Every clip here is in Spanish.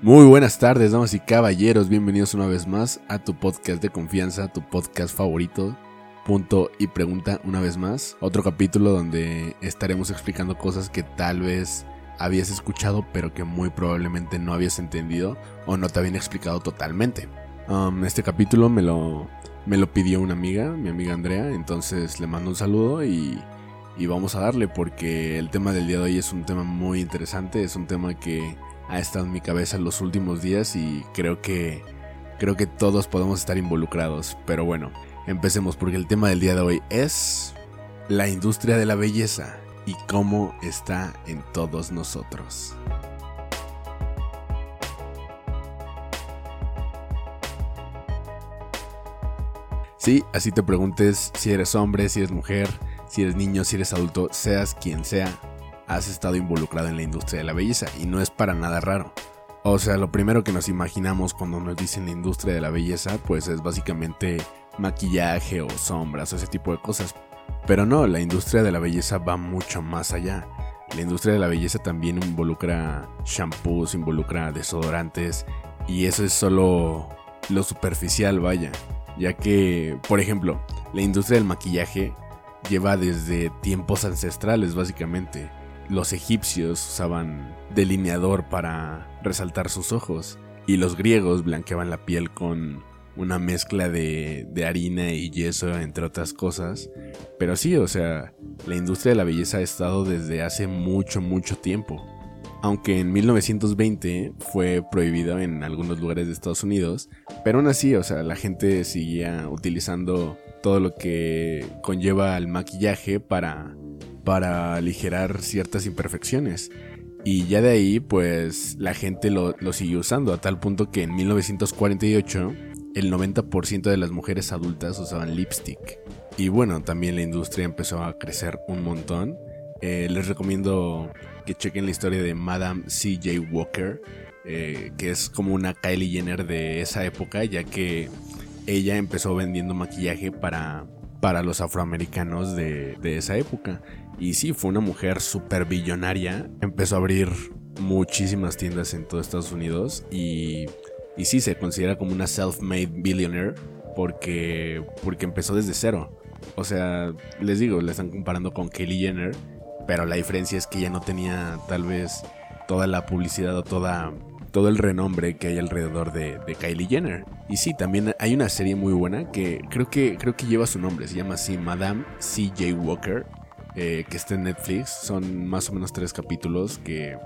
Muy buenas tardes, damas y caballeros. Bienvenidos una vez más a tu podcast de confianza, tu podcast favorito. Punto y pregunta una vez más. Otro capítulo donde estaremos explicando cosas que tal vez habías escuchado, pero que muy probablemente no habías entendido o no te habían explicado totalmente. Um, este capítulo me lo, me lo pidió una amiga, mi amiga Andrea. Entonces le mando un saludo y y vamos a darle porque el tema del día de hoy es un tema muy interesante, es un tema que ha estado en mi cabeza los últimos días y creo que creo que todos podemos estar involucrados, pero bueno, empecemos porque el tema del día de hoy es la industria de la belleza y cómo está en todos nosotros. Sí, así te preguntes si eres hombre, si eres mujer, si eres niño, si eres adulto, seas quien sea, has estado involucrado en la industria de la belleza y no es para nada raro. O sea, lo primero que nos imaginamos cuando nos dicen la industria de la belleza, pues es básicamente maquillaje o sombras o ese tipo de cosas. Pero no, la industria de la belleza va mucho más allá. La industria de la belleza también involucra shampoos, involucra desodorantes y eso es solo lo superficial, vaya. Ya que, por ejemplo, la industria del maquillaje lleva desde tiempos ancestrales básicamente. Los egipcios usaban delineador para resaltar sus ojos y los griegos blanqueaban la piel con una mezcla de, harina y yeso entre otras cosas. Pero sí, o sea, la industria de la belleza ha estado desde hace mucho, mucho tiempo. Aunque en 1920 fue prohibido en algunos lugares de Estados Unidos, pero aún así, o sea, la gente seguía utilizando todo lo que conlleva el maquillaje para, para aligerar ciertas imperfecciones. Y ya de ahí, pues la gente lo, lo siguió usando, a tal punto que en 1948 el 90% de las mujeres adultas usaban lipstick. Y bueno, también la industria empezó a crecer un montón. Eh, les recomiendo que chequen la historia de Madame C.J. Walker, eh, que es como una Kylie Jenner de esa época, ya que ella empezó vendiendo maquillaje para, para los afroamericanos de, esa época. Y sí, fue una mujer súper billonaria. Empezó a abrir muchísimas tiendas en todo Estados Unidos y, y sí, se considera como una self-made billionaire porque, porque empezó desde cero. O sea, les digo, le están comparando con Kelly Jenner, pero la diferencia es que ella no tenía tal vez toda la publicidad o toda todo el renombre que hay alrededor de, Kylie Jenner. Y sí, también hay una serie muy buena que creo que, creo que lleva su nombre, se llama así Madame C.J. Walker, eh, que está en Netflix. Son más o menos tres capítulos que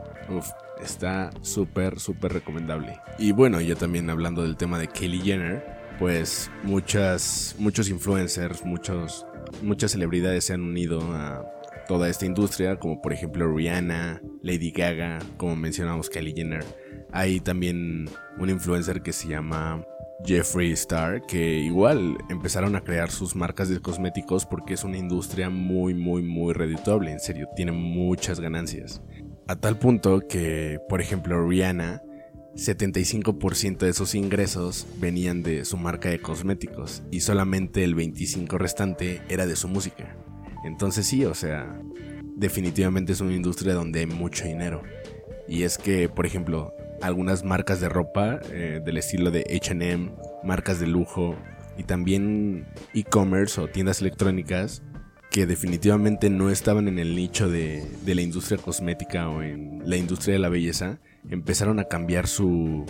está súper, súper recomendable. Y bueno, ya también hablando del tema de Kylie Jenner, pues muchas, muchos influencers, muchos, muchas celebridades se han unido a toda esta industria, como por ejemplo Rihanna, Lady Gaga, como mencionamos Kylie Jenner. Hay también un influencer que se llama Jeffree Star, que igual empezaron a crear sus marcas de cosméticos porque es una industria muy, muy, muy redituable, en serio, tiene muchas ganancias. A tal punto que, por ejemplo, Rihanna, 75% de sus ingresos venían de su marca de cosméticos y solamente el 25% restante era de su música. Entonces sí, o sea, definitivamente es una industria donde hay mucho dinero. Y es que, por ejemplo, algunas marcas de ropa eh, del estilo de HM, marcas de lujo y también e-commerce o tiendas electrónicas que definitivamente no estaban en el nicho de, la industria cosmética o en la industria de la belleza, empezaron a cambiar su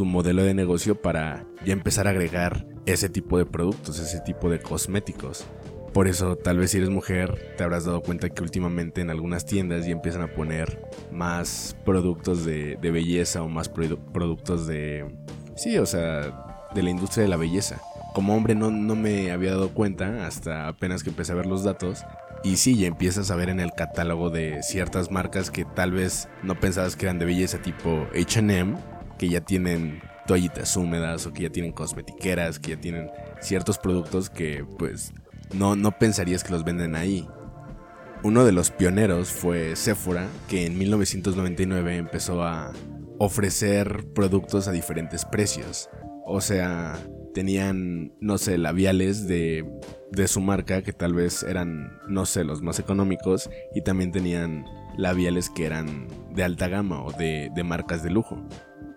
modelo de negocio para ya empezar a agregar ese tipo de productos, ese tipo de cosméticos. Por eso, tal vez si eres mujer, te habrás dado cuenta que últimamente en algunas tiendas ya empiezan a poner más productos de, belleza o más productos de... Sí, o sea, de la industria de la belleza. Como hombre no, no me había dado cuenta hasta apenas que empecé a ver los datos. Y sí, ya empiezas a ver en el catálogo de ciertas marcas que tal vez no pensabas que eran de belleza, tipo HM, que ya tienen toallitas húmedas o que ya tienen cosmetiqueras, que ya tienen ciertos productos que pues no, no pensarías que los venden ahí. Uno de los pioneros fue Sephora, que en 1999 empezó a ofrecer productos a diferentes precios. O sea, tenían, no sé, labiales de, de su marca que tal vez eran, no sé, los más económicos y también tenían labiales que eran de alta gama o de, de marcas de lujo.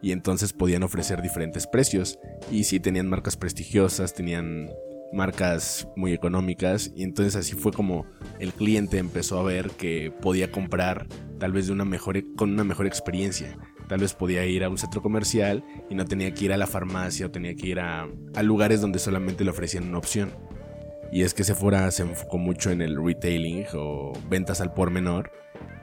y entonces podían ofrecer diferentes precios. Y sí, tenían marcas prestigiosas, tenían marcas muy económicas y entonces así fue como el cliente empezó a ver que podía comprar tal vez de una mejor, con una mejor experiencia. Tal vez podía ir a un centro comercial y no tenía que ir a la farmacia o tenía que ir a, a lugares donde solamente le ofrecían una opción. Y es que Sephora se enfocó mucho en el retailing o ventas al por menor,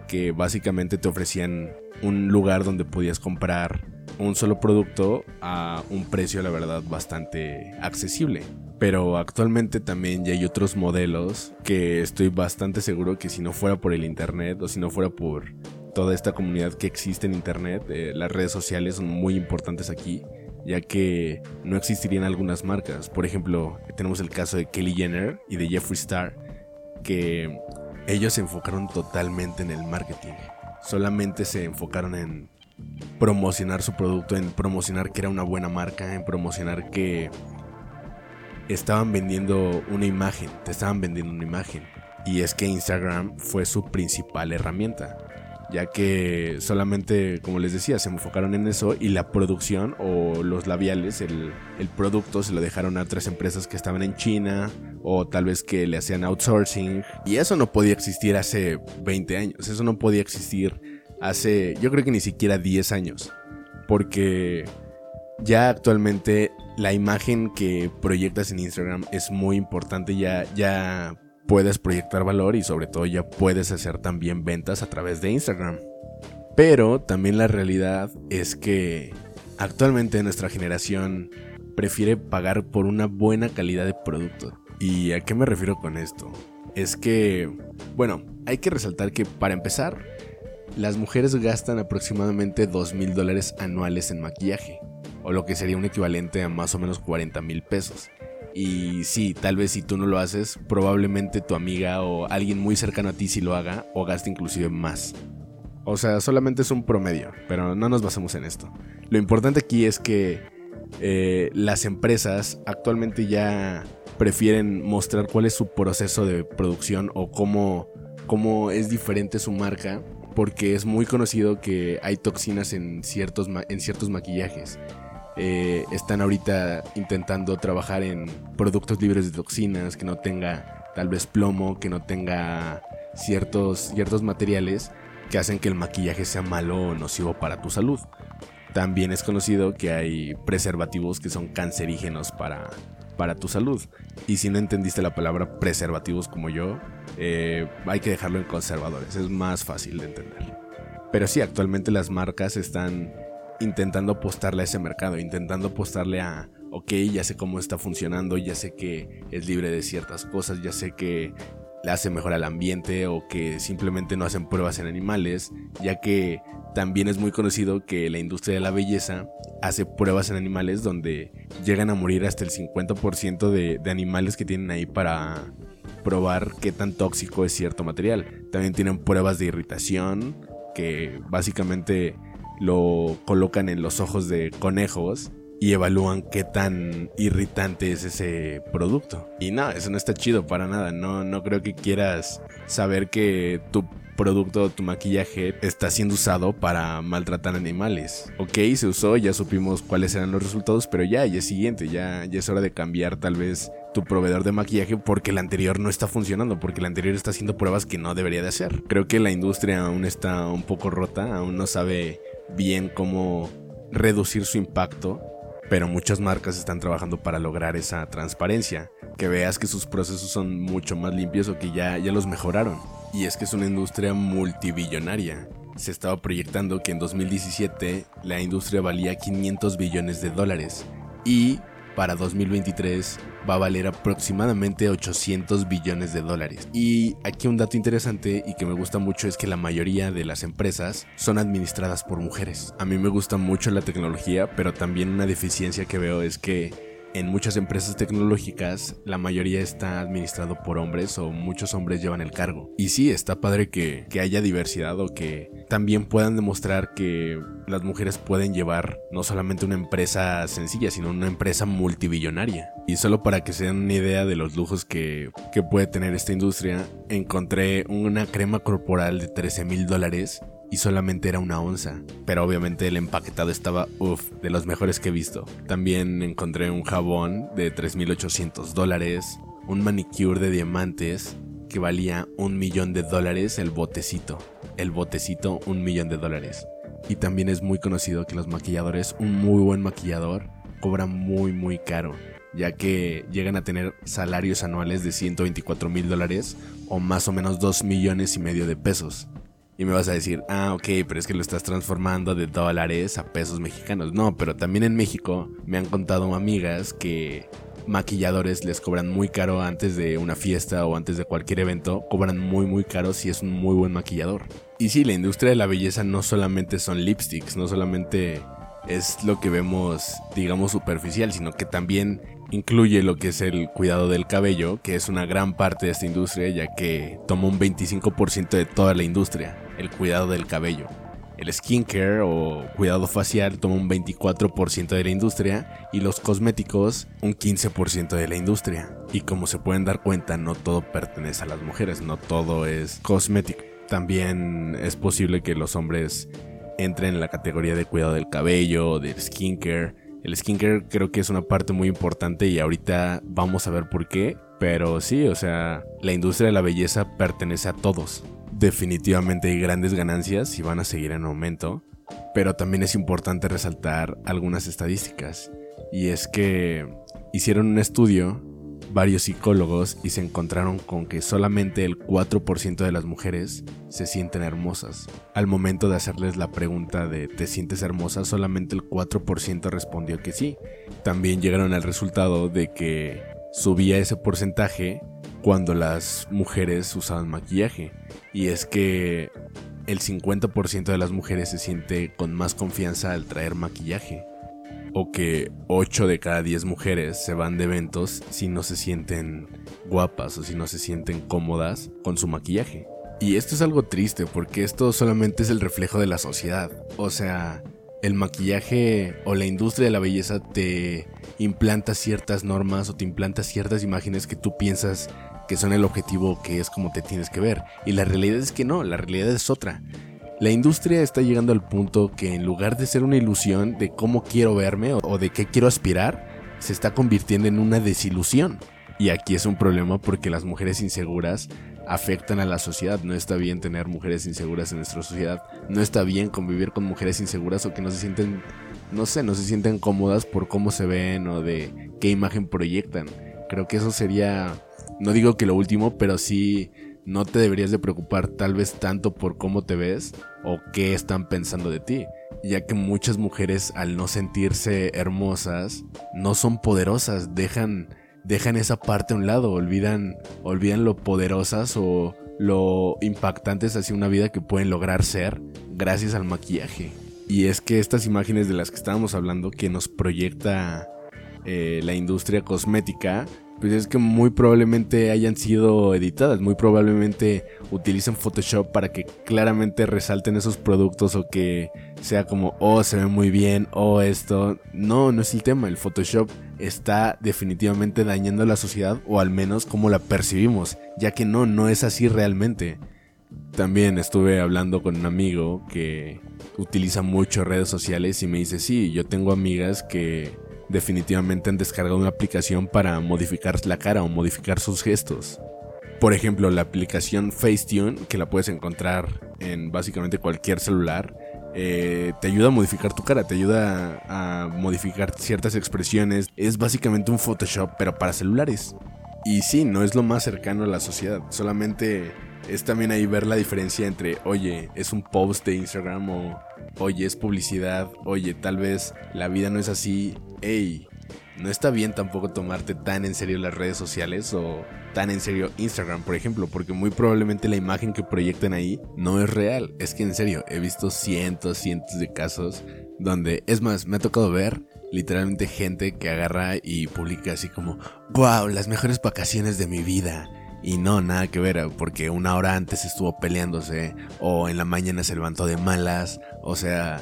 que básicamente te ofrecían un lugar donde podías comprar un solo producto a un precio, la verdad, bastante accesible. Pero actualmente también ya hay otros modelos que estoy bastante seguro que si no fuera por el Internet o si no fuera por toda esta comunidad que existe en Internet, eh, las redes sociales son muy importantes aquí ya que no existirían algunas marcas. Por ejemplo, tenemos el caso de Kelly Jenner y de Jeffree Star, que ellos se enfocaron totalmente en el marketing. Solamente se enfocaron en promocionar su producto, en promocionar que era una buena marca, en promocionar que estaban vendiendo una imagen, te estaban vendiendo una imagen. Y es que Instagram fue su principal herramienta ya que solamente, como les decía, se enfocaron en eso y la producción o los labiales, el, producto se lo dejaron a otras empresas que estaban en China o tal vez que le hacían outsourcing. Y eso no podía existir hace 20 años, eso no podía existir hace, yo creo que ni siquiera 10 años, porque ya actualmente la imagen que proyectas en Instagram es muy importante, ya, ya puedes proyectar valor y sobre todo ya puedes hacer también ventas a través de Instagram. Pero también la realidad es que actualmente nuestra generación prefiere pagar por una buena calidad de producto. ¿Y a qué me refiero con esto? Es que, bueno, hay que resaltar que para empezar, las mujeres gastan aproximadamente 2 mil dólares anuales en maquillaje, o lo que sería un equivalente a más o menos 40 mil pesos. Y sí, tal vez si tú no lo haces, probablemente tu amiga o alguien muy cercano a ti sí lo haga o gaste inclusive más. O sea, solamente es un promedio, pero no nos basemos en esto. Lo importante aquí es que eh, las empresas actualmente ya prefieren mostrar cuál es su proceso de producción o cómo, cómo es diferente su marca, porque es muy conocido que hay toxinas en ciertos, en ciertos maquillajes. Eh, están ahorita intentando trabajar en productos libres de toxinas, que no tenga tal vez plomo, que no tenga ciertos, ciertos materiales que hacen que el maquillaje sea malo o nocivo para tu salud. También es conocido que hay preservativos que son cancerígenos para, para tu salud. Y si no entendiste la palabra preservativos como yo, eh, hay que dejarlo en conservadores, es más fácil de entender. Pero sí, actualmente las marcas están intentando apostarle a ese mercado, intentando apostarle a, ok, ya sé cómo está funcionando, ya sé que es libre de ciertas cosas, ya sé que le hace mejor al ambiente o que simplemente no hacen pruebas en animales, ya que también es muy conocido que la industria de la belleza hace pruebas en animales donde llegan a morir hasta el 50% de, de animales que tienen ahí para probar qué tan tóxico es cierto material. También tienen pruebas de irritación que básicamente lo colocan en los ojos de conejos y evalúan qué tan irritante es ese producto. Y no, eso no está chido para nada. No, no creo que quieras saber que tu producto, tu maquillaje está siendo usado para maltratar animales. Ok, se usó, ya supimos cuáles eran los resultados, pero ya, ya es siguiente, ya, ya es hora de cambiar tal vez tu proveedor de maquillaje porque el anterior no está funcionando, porque el anterior está haciendo pruebas que no debería de hacer. Creo que la industria aún está un poco rota, aún no sabe bien cómo reducir su impacto, pero muchas marcas están trabajando para lograr esa transparencia, que veas que sus procesos son mucho más limpios o que ya, ya los mejoraron. Y es que es una industria multibillonaria. Se estaba proyectando que en 2017 la industria valía 500 billones de dólares y para 2023 va a valer aproximadamente 800 billones de dólares. Y aquí un dato interesante y que me gusta mucho es que la mayoría de las empresas son administradas por mujeres. A mí me gusta mucho la tecnología, pero también una deficiencia que veo es que en muchas empresas tecnológicas la mayoría está administrado por hombres o muchos hombres llevan el cargo. Y sí, está padre que, haya diversidad o que también puedan demostrar que las mujeres pueden llevar no solamente una empresa sencilla, sino una empresa multibillonaria. Y solo para que se den una idea de los lujos que, que puede tener esta industria, encontré una crema corporal de 13 mil dólares y solamente era una onza. Pero obviamente el empaquetado estaba, uff, de los mejores que he visto. También encontré un jabón de 3.800 dólares, un manicure de diamantes que valía un millón de dólares el botecito. El botecito, un millón de dólares. Y también es muy conocido que los maquilladores, un muy buen maquillador, cobra muy muy caro, ya que llegan a tener salarios anuales de 124 mil dólares o más o menos 2 millones y medio de pesos. Y me vas a decir, ah, ok, pero es que lo estás transformando de dólares a pesos mexicanos. No, pero también en México me han contado amigas que maquilladores les cobran muy caro antes de una fiesta o antes de cualquier evento, cobran muy muy caro si es un muy buen maquillador. Y sí, la industria de la belleza no solamente son lipsticks, no solamente es lo que vemos, digamos, superficial, sino que también incluye lo que es el cuidado del cabello, que es una gran parte de esta industria, ya que toma un 25% de toda la industria, el cuidado del cabello. El skincare o cuidado facial toma un 24% de la industria y los cosméticos un 15% de la industria. Y como se pueden dar cuenta, no todo pertenece a las mujeres, no todo es cosmético. También es posible que los hombres entren en la categoría de cuidado del cabello, del skincare, el skincare creo que es una parte muy importante y ahorita vamos a ver por qué. Pero sí, o sea, la industria de la belleza pertenece a todos. Definitivamente hay grandes ganancias y van a seguir en aumento. Pero también es importante resaltar algunas estadísticas. Y es que hicieron un estudio varios psicólogos y se encontraron con que solamente el 4% de las mujeres se sienten hermosas. Al momento de hacerles la pregunta de ¿te sientes hermosa? solamente el 4% respondió que sí. También llegaron al resultado de que subía ese porcentaje cuando las mujeres usaban maquillaje. Y es que el 50% de las mujeres se siente con más confianza al traer maquillaje o que 8 de cada 10 mujeres se van de eventos si no se sienten guapas o si no se sienten cómodas con su maquillaje. Y esto es algo triste porque esto solamente es el reflejo de la sociedad. O sea, el maquillaje o la industria de la belleza te implanta ciertas normas o te implanta ciertas imágenes que tú piensas que son el objetivo que es como te tienes que ver. Y la realidad es que no, la realidad es otra. La industria está llegando al punto que en lugar de ser una ilusión de cómo quiero verme o de qué quiero aspirar, se está convirtiendo en una desilusión. Y aquí es un problema porque las mujeres inseguras afectan a la sociedad. No está bien tener mujeres inseguras en nuestra sociedad. No está bien convivir con mujeres inseguras o que no se sienten, no sé, no se sienten cómodas por cómo se ven o de qué imagen proyectan. Creo que eso sería, no digo que lo último, pero sí no te deberías de preocupar tal vez tanto por cómo te ves o qué están pensando de ti, ya que muchas mujeres al no sentirse hermosas no son poderosas, dejan dejan esa parte a un lado, olvidan olvidan lo poderosas o lo impactantes hacia una vida que pueden lograr ser gracias al maquillaje. Y es que estas imágenes de las que estábamos hablando que nos proyecta eh, la industria cosmética pues es que muy probablemente hayan sido editadas, muy probablemente utilicen Photoshop para que claramente resalten esos productos o que sea como, oh, se ve muy bien, oh, esto. No, no es el tema, el Photoshop está definitivamente dañando a la sociedad o al menos como la percibimos, ya que no, no es así realmente. También estuve hablando con un amigo que utiliza mucho redes sociales y me dice, sí, yo tengo amigas que definitivamente han descargado una aplicación para modificar la cara o modificar sus gestos. Por ejemplo, la aplicación Facetune, que la puedes encontrar en básicamente cualquier celular, eh, te ayuda a modificar tu cara, te ayuda a modificar ciertas expresiones. Es básicamente un Photoshop, pero para celulares. Y sí, no es lo más cercano a la sociedad, solamente es también ahí ver la diferencia entre, oye, es un post de Instagram o, oye, es publicidad, oye, tal vez la vida no es así, hey, no está bien tampoco tomarte tan en serio las redes sociales o tan en serio Instagram, por ejemplo, porque muy probablemente la imagen que proyectan ahí no es real. Es que en serio, he visto cientos, cientos de casos donde, es más, me ha tocado ver literalmente gente que agarra y publica así como, wow, las mejores vacaciones de mi vida. Y no, nada que ver, porque una hora antes estuvo peleándose, o en la mañana se levantó de malas, o sea,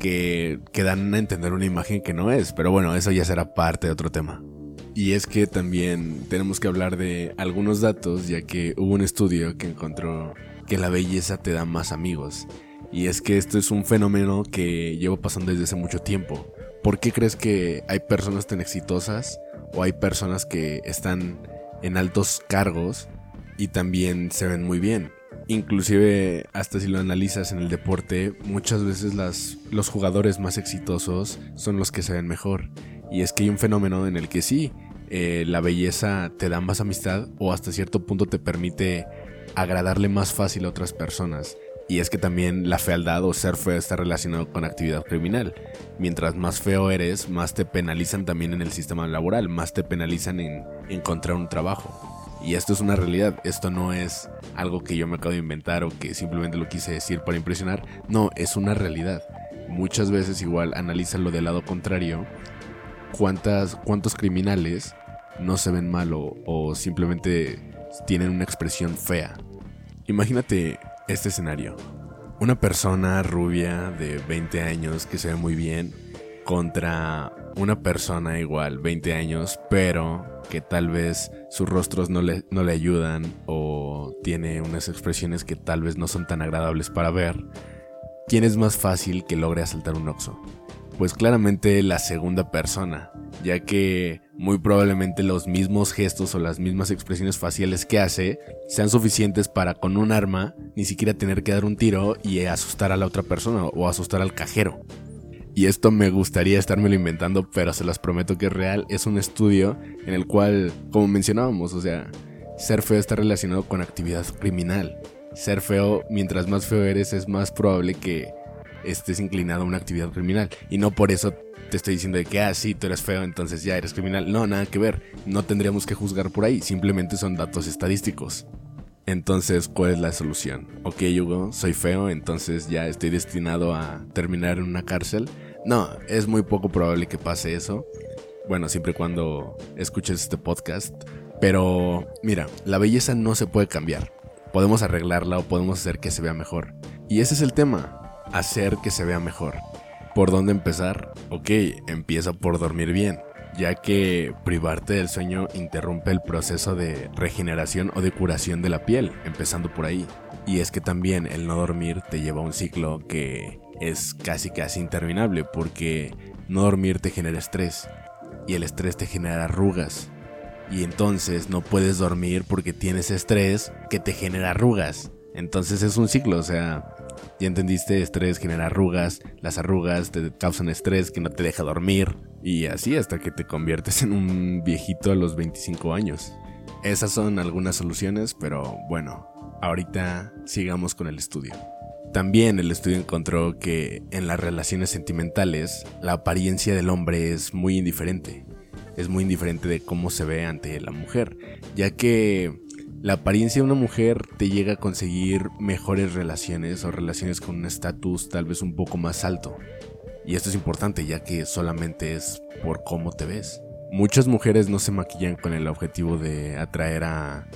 que, dan a entender una imagen que no es, pero bueno, eso ya será parte de otro tema. Y es que también tenemos que hablar de algunos datos, ya que hubo un estudio que encontró que la belleza te da más amigos. Y es que esto es un fenómeno que llevo pasando desde hace mucho tiempo. ¿Por qué crees que hay personas tan exitosas o hay personas que están en altos cargos y también se ven muy bien? Inclusive, hasta si lo analizas en el deporte, muchas veces las, los jugadores más exitosos son los que se ven mejor. Y es que hay un fenómeno en el que sí, eh, la belleza te da más amistad o hasta cierto punto te permite agradarle más fácil a otras personas. Y es que también la fealdad o ser feo está relacionado con actividad criminal. Mientras más feo eres, más te penalizan también en el sistema laboral, más te penalizan en encontrar un trabajo. Y esto es una realidad, esto no es algo que yo me acabo de inventar o que simplemente lo quise decir para impresionar, no, es una realidad. Muchas veces igual analizan lo del lado contrario, cuántas, cuántos criminales no se ven mal o, simplemente tienen una expresión fea. Imagínate este escenario. Una persona rubia de 20 años que se ve muy bien contra una persona igual, 20 años, pero que tal vez sus rostros no le, no le ayudan o tiene unas expresiones que tal vez no son tan agradables para ver. ¿Quién es más fácil que logre asaltar un Oxxo? Pues claramente la segunda persona, ya que muy probablemente los mismos gestos o las mismas expresiones faciales que hace sean suficientes para con un arma ni siquiera tener que dar un tiro y asustar a la otra persona o asustar al cajero. Y esto me gustaría estármelo inventando, pero se las prometo que es real. Es un estudio en el cual, como mencionábamos, o sea, ser feo está relacionado con actividad criminal. Ser feo, mientras más feo eres, es más probable que estés inclinado a una actividad criminal. Y no por eso te estoy diciendo de que, ah, sí, tú eres feo, entonces ya eres criminal. No, nada que ver. No tendríamos que juzgar por ahí. Simplemente son datos estadísticos. Entonces, ¿cuál es la solución? Ok, Hugo, soy feo, entonces ya estoy destinado a terminar en una cárcel. No, es muy poco probable que pase eso. Bueno, siempre y cuando escuches este podcast. Pero, mira, la belleza no se puede cambiar. Podemos arreglarla o podemos hacer que se vea mejor. Y ese es el tema hacer que se vea mejor. ¿Por dónde empezar? Ok, empieza por dormir bien, ya que privarte del sueño interrumpe el proceso de regeneración o de curación de la piel, empezando por ahí. Y es que también el no dormir te lleva a un ciclo que es casi casi interminable, porque no dormir te genera estrés, y el estrés te genera arrugas. Y entonces no puedes dormir porque tienes estrés que te genera arrugas. Entonces es un ciclo, o sea, ya entendiste, estrés genera arrugas, las arrugas te causan estrés que no te deja dormir y así hasta que te conviertes en un viejito a los 25 años. Esas son algunas soluciones, pero bueno, ahorita sigamos con el estudio. También el estudio encontró que en las relaciones sentimentales la apariencia del hombre es muy indiferente. Es muy indiferente de cómo se ve ante la mujer, ya que la apariencia de una mujer te llega a conseguir mejores relaciones o relaciones con un estatus tal vez un poco más alto. Y esto es importante ya que solamente es por cómo te ves. Muchas mujeres no se maquillan con el objetivo de atraer a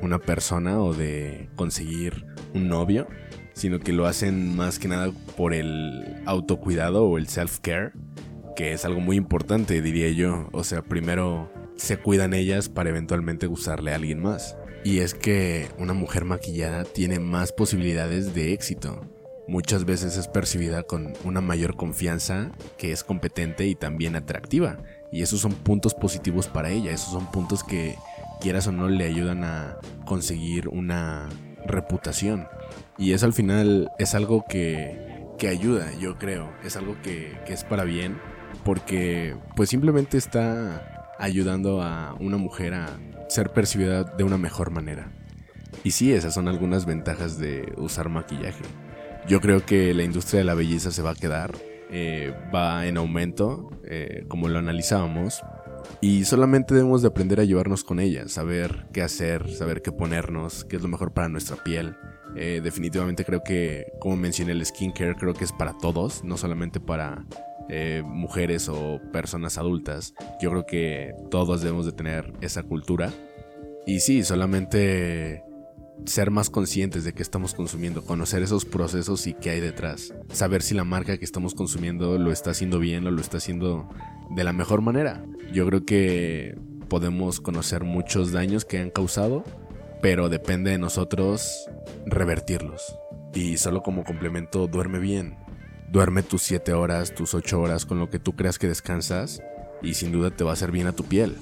una persona o de conseguir un novio, sino que lo hacen más que nada por el autocuidado o el self-care, que es algo muy importante, diría yo. O sea, primero se cuidan ellas para eventualmente gustarle a alguien más. Y es que una mujer maquillada tiene más posibilidades de éxito. Muchas veces es percibida con una mayor confianza, que es competente y también atractiva. Y esos son puntos positivos para ella, esos son puntos que quieras o no le ayudan a conseguir una reputación. Y eso al final es algo que, que ayuda, yo creo. Es algo que, que es para bien, porque pues simplemente está ayudando a una mujer a ser percibida de una mejor manera. Y sí, esas son algunas ventajas de usar maquillaje. Yo creo que la industria de la belleza se va a quedar, eh, va en aumento, eh, como lo analizábamos, y solamente debemos de aprender a llevarnos con ella, saber qué hacer, saber qué ponernos, qué es lo mejor para nuestra piel. Eh, definitivamente creo que, como mencioné, el skincare creo que es para todos, no solamente para mujeres o personas adultas. Yo creo que todos debemos de tener esa cultura y sí, solamente ser más conscientes de qué estamos consumiendo, conocer esos procesos y qué hay detrás, saber si la marca que estamos consumiendo lo está haciendo bien o lo está haciendo de la mejor manera. Yo creo que podemos conocer muchos daños que han causado, pero depende de nosotros revertirlos. Y solo como complemento, duerme bien. Duerme tus 7 horas, tus 8 horas con lo que tú creas que descansas y sin duda te va a hacer bien a tu piel.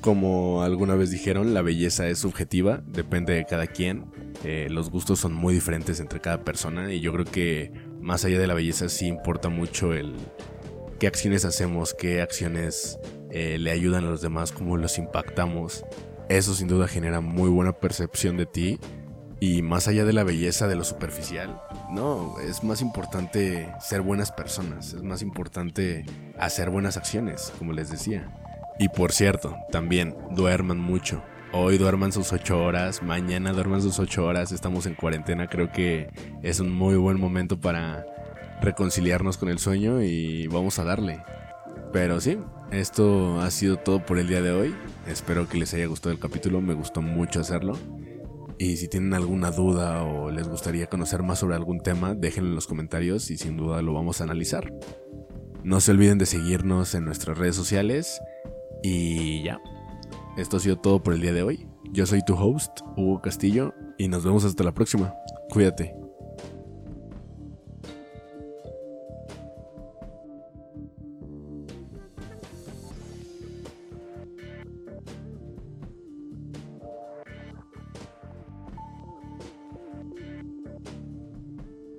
Como alguna vez dijeron, la belleza es subjetiva, depende de cada quien. Eh, los gustos son muy diferentes entre cada persona y yo creo que más allá de la belleza sí importa mucho el qué acciones hacemos, qué acciones eh, le ayudan a los demás, cómo los impactamos. Eso sin duda genera muy buena percepción de ti y más allá de la belleza de lo superficial, no, es más importante ser buenas personas, es más importante hacer buenas acciones, como les decía. Y por cierto, también duerman mucho. Hoy duerman sus 8 horas, mañana duerman sus 8 horas, estamos en cuarentena, creo que es un muy buen momento para reconciliarnos con el sueño y vamos a darle. Pero sí, esto ha sido todo por el día de hoy. Espero que les haya gustado el capítulo, me gustó mucho hacerlo. Y si tienen alguna duda o les gustaría conocer más sobre algún tema, déjenlo en los comentarios y sin duda lo vamos a analizar. No se olviden de seguirnos en nuestras redes sociales y ya, esto ha sido todo por el día de hoy. Yo soy tu host, Hugo Castillo, y nos vemos hasta la próxima. Cuídate.